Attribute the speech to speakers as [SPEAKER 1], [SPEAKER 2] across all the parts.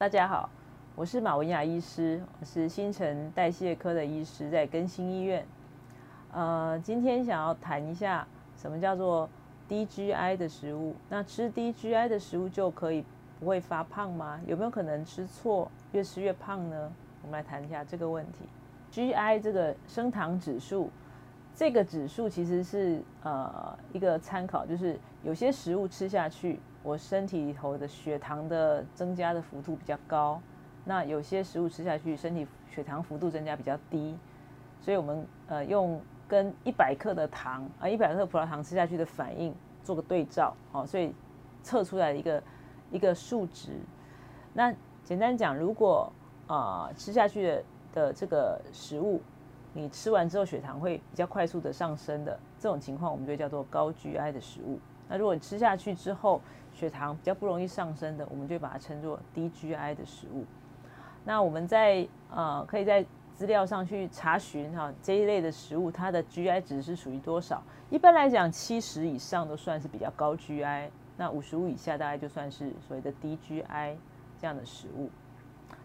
[SPEAKER 1] 大家好，我是马文雅医师，我是新陈代谢科的医师，在更新医院。呃，今天想要谈一下什么叫做低 GI 的食物。那吃低 GI 的食物就可以不会发胖吗？有没有可能吃错，越吃越胖呢？我们来谈一下这个问题。GI 这个升糖指数，这个指数其实是呃一个参考，就是有些食物吃下去。我身体里头的血糖的增加的幅度比较高，那有些食物吃下去，身体血糖幅度增加比较低，所以我们呃用跟一百克的糖啊，一百克葡萄糖吃下去的反应做个对照，哦，所以测出来一个一个数值。那简单讲，如果啊吃下去的的这个食物，你吃完之后血糖会比较快速的上升的这种情况，我们就叫做高 GI 的食物。那如果你吃下去之后，血糖比较不容易上升的，我们就把它称作低 GI 的食物。那我们在呃，可以在资料上去查询哈，这一类的食物它的 GI 值是属于多少？一般来讲，七十以上都算是比较高 GI，那五十五以下大概就算是所谓的低 GI 这样的食物。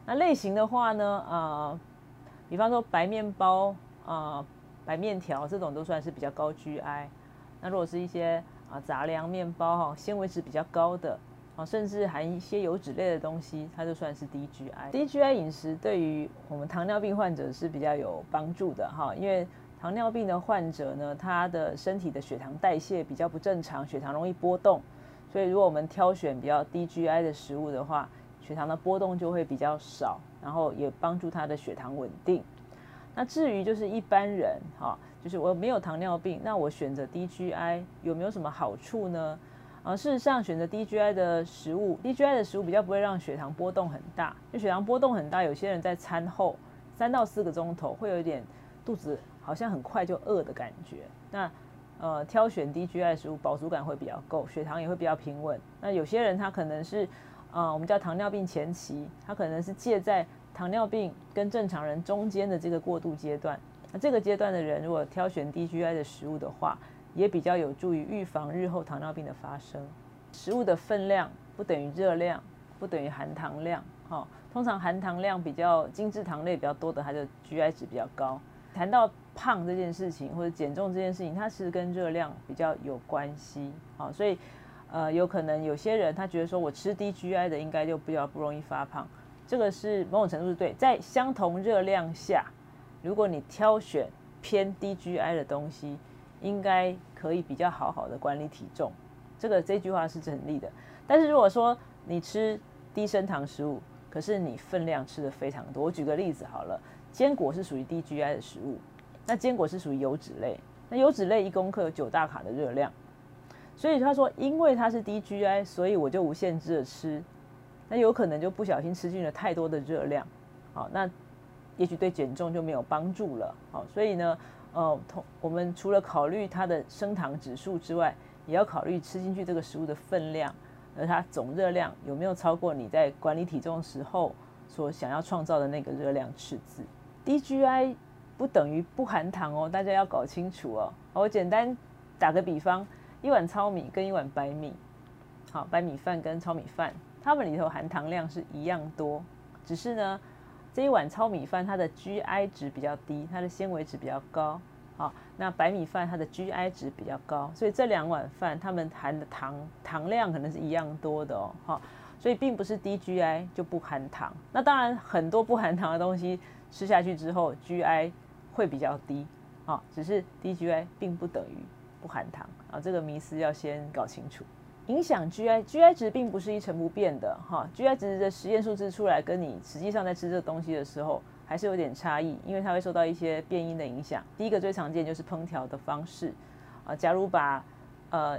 [SPEAKER 1] 那类型的话呢，呃，比方说白面包啊、白面条这种都算是比较高 GI。那如果是一些啊，杂粮面包哈，纤维质比较高的，啊，甚至含一些油脂类的东西，它就算是低 GI。低 GI 饮食对于我们糖尿病患者是比较有帮助的哈，因为糖尿病的患者呢，他的身体的血糖代谢比较不正常，血糖容易波动，所以如果我们挑选比较低 GI 的食物的话，血糖的波动就会比较少，然后也帮助他的血糖稳定。那至于就是一般人哈。就是我没有糖尿病，那我选择低 GI 有没有什么好处呢？啊，事实上选择低 GI 的食物，低 GI 的食物比较不会让血糖波动很大。就血糖波动很大，有些人在餐后三到四个钟头会有一点肚子好像很快就饿的感觉。那呃，挑选低 GI 食物，饱足感会比较够，血糖也会比较平稳。那有些人他可能是啊，我们叫糖尿病前期，他可能是借在糖尿病跟正常人中间的这个过渡阶段。那这个阶段的人，如果挑选低 GI 的食物的话，也比较有助于预防日后糖尿病的发生。食物的分量不等于热量，不等于含糖量。哈，通常含糖量比较精制糖类比较多的，它的 GI 值比较高。谈到胖这件事情或者减重这件事情，它其实跟热量比较有关系。好，所以呃，有可能有些人他觉得说我吃低 GI 的应该就比较不容易发胖，这个是某种程度是对，在相同热量下。如果你挑选偏低 GI 的东西，应该可以比较好好的管理体重。这个这句话是成立的。但是如果说你吃低升糖食物，可是你分量吃的非常多。我举个例子好了，坚果是属于低 GI 的食物，那坚果是属于油脂类，那油脂类一公克有九大卡的热量，所以他说因为它是低 GI，所以我就无限制的吃，那有可能就不小心吃进了太多的热量。好，那。也许对减重就没有帮助了，好，所以呢，呃，同我们除了考虑它的升糖指数之外，也要考虑吃进去这个食物的分量，而它总热量有没有超过你在管理体重时候所想要创造的那个热量赤字。低 GI 不等于不含糖哦，大家要搞清楚哦。我简单打个比方，一碗糙米跟一碗白米，好，白米饭跟糙米饭，它们里头含糖量是一样多，只是呢。这一碗糙米饭，它的 GI 值比较低，它的纤维值比较高。好，那白米饭它的 GI 值比较高，所以这两碗饭它们含的糖糖量可能是一样多的哦。好，所以并不是低 GI 就不含糖。那当然，很多不含糖的东西吃下去之后，GI 会比较低。好，只是低 GI 并不等于不含糖啊，这个迷思要先搞清楚。影响 GI，GI 值并不是一成不变的哈。GI 值的实验数字出来，跟你实际上在吃这个东西的时候，还是有点差异，因为它会受到一些变因的影响。第一个最常见就是烹调的方式啊，假如把呃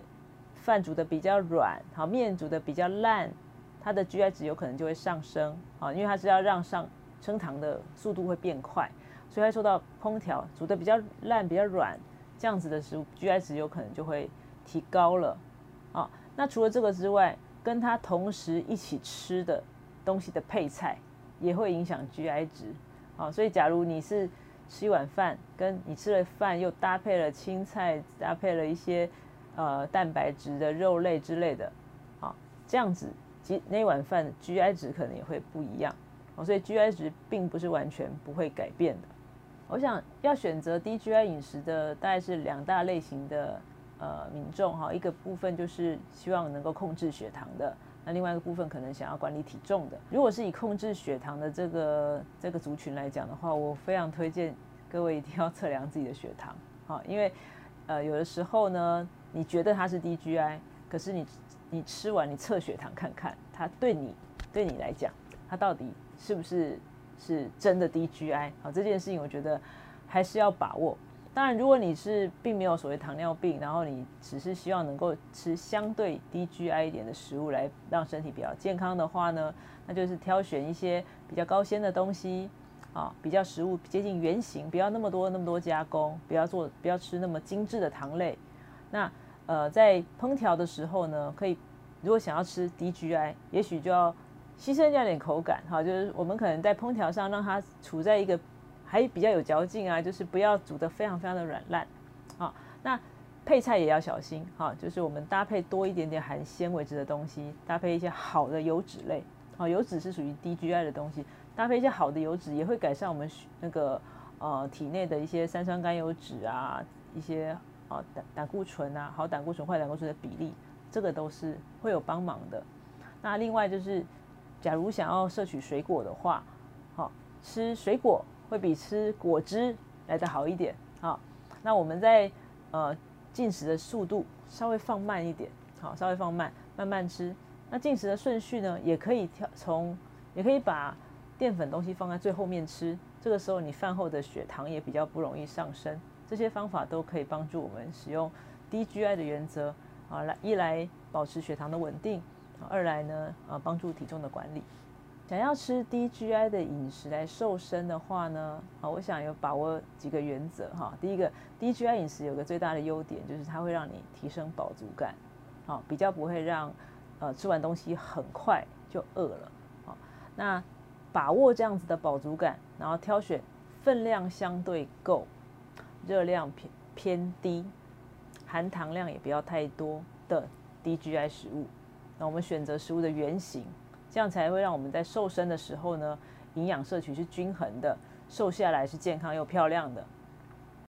[SPEAKER 1] 饭煮的比较软，好面煮的比较烂，它的 GI 值有可能就会上升啊，因为它是要让上升糖的速度会变快，所以会受到烹调煮的比较烂、比较软这样子的食物，GI 值有可能就会提高了。那除了这个之外，跟他同时一起吃的东西的配菜也会影响 GI 值，好，所以假如你是吃一碗饭，跟你吃了饭又搭配了青菜，搭配了一些呃蛋白质的肉类之类的，好，这样子即那碗饭 GI 值可能也会不一样哦，所以 GI 值并不是完全不会改变的。我想要选择低 GI 饮食的大概是两大类型的呃民众哈，一个部分就是希望能够控制血糖的，那另外一个部分可能想要管理体重的。如果是以控制血糖的这个这个族群来讲的话，我非常推荐各位一定要测量自己的血糖啊，因为呃有的时候呢，你觉得它是低 GI，可是你你吃完你测血糖看看，它对你对你来讲，它到底是不是？是真的低 GI 好这件事情，我觉得还是要把握。当然，如果你是并没有所谓糖尿病，然后你只是希望能够吃相对低 GI 一点的食物来让身体比较健康的话呢，那就是挑选一些比较高纤的东西啊，比较食物接近原形，不要那么多那么多加工，不要做不要吃那么精致的糖类。那呃，在烹调的时候呢，可以如果想要吃低 GI，也许就要。牺牲掉点口感，哈，就是我们可能在烹调上让它处在一个还比较有嚼劲啊，就是不要煮得非常非常的软烂，啊，那配菜也要小心，哈，就是我们搭配多一点点含纤维质的东西，搭配一些好的油脂类，啊，油脂是属于低 GI 的东西，搭配一些好的油脂也会改善我们那个呃体内的一些三酸甘油脂啊，一些啊胆胆固醇啊，好胆固醇坏胆固醇的比例，这个都是会有帮忙的。那另外就是。假如想要摄取水果的话，好吃水果会比吃果汁来得好一点。好，那我们在呃进食的速度稍微放慢一点，好，稍微放慢，慢慢吃。那进食的顺序呢，也可以调从，也可以把淀粉东西放在最后面吃。这个时候你饭后的血糖也比较不容易上升。这些方法都可以帮助我们使用低 GI 的原则啊，来一来保持血糖的稳定。二来呢，呃，帮助体重的管理。想要吃低 GI 的饮食来瘦身的话呢，啊，我想有把握几个原则哈。第一个，低 GI 饮食有个最大的优点就是它会让你提升饱足感，好，比较不会让呃吃完东西很快就饿了。好，那把握这样子的饱足感，然后挑选分量相对够、热量偏偏低、含糖量也不要太多的低 GI 食物。那我们选择食物的原型，这样才会让我们在瘦身的时候呢，营养摄取是均衡的，瘦下来是健康又漂亮的。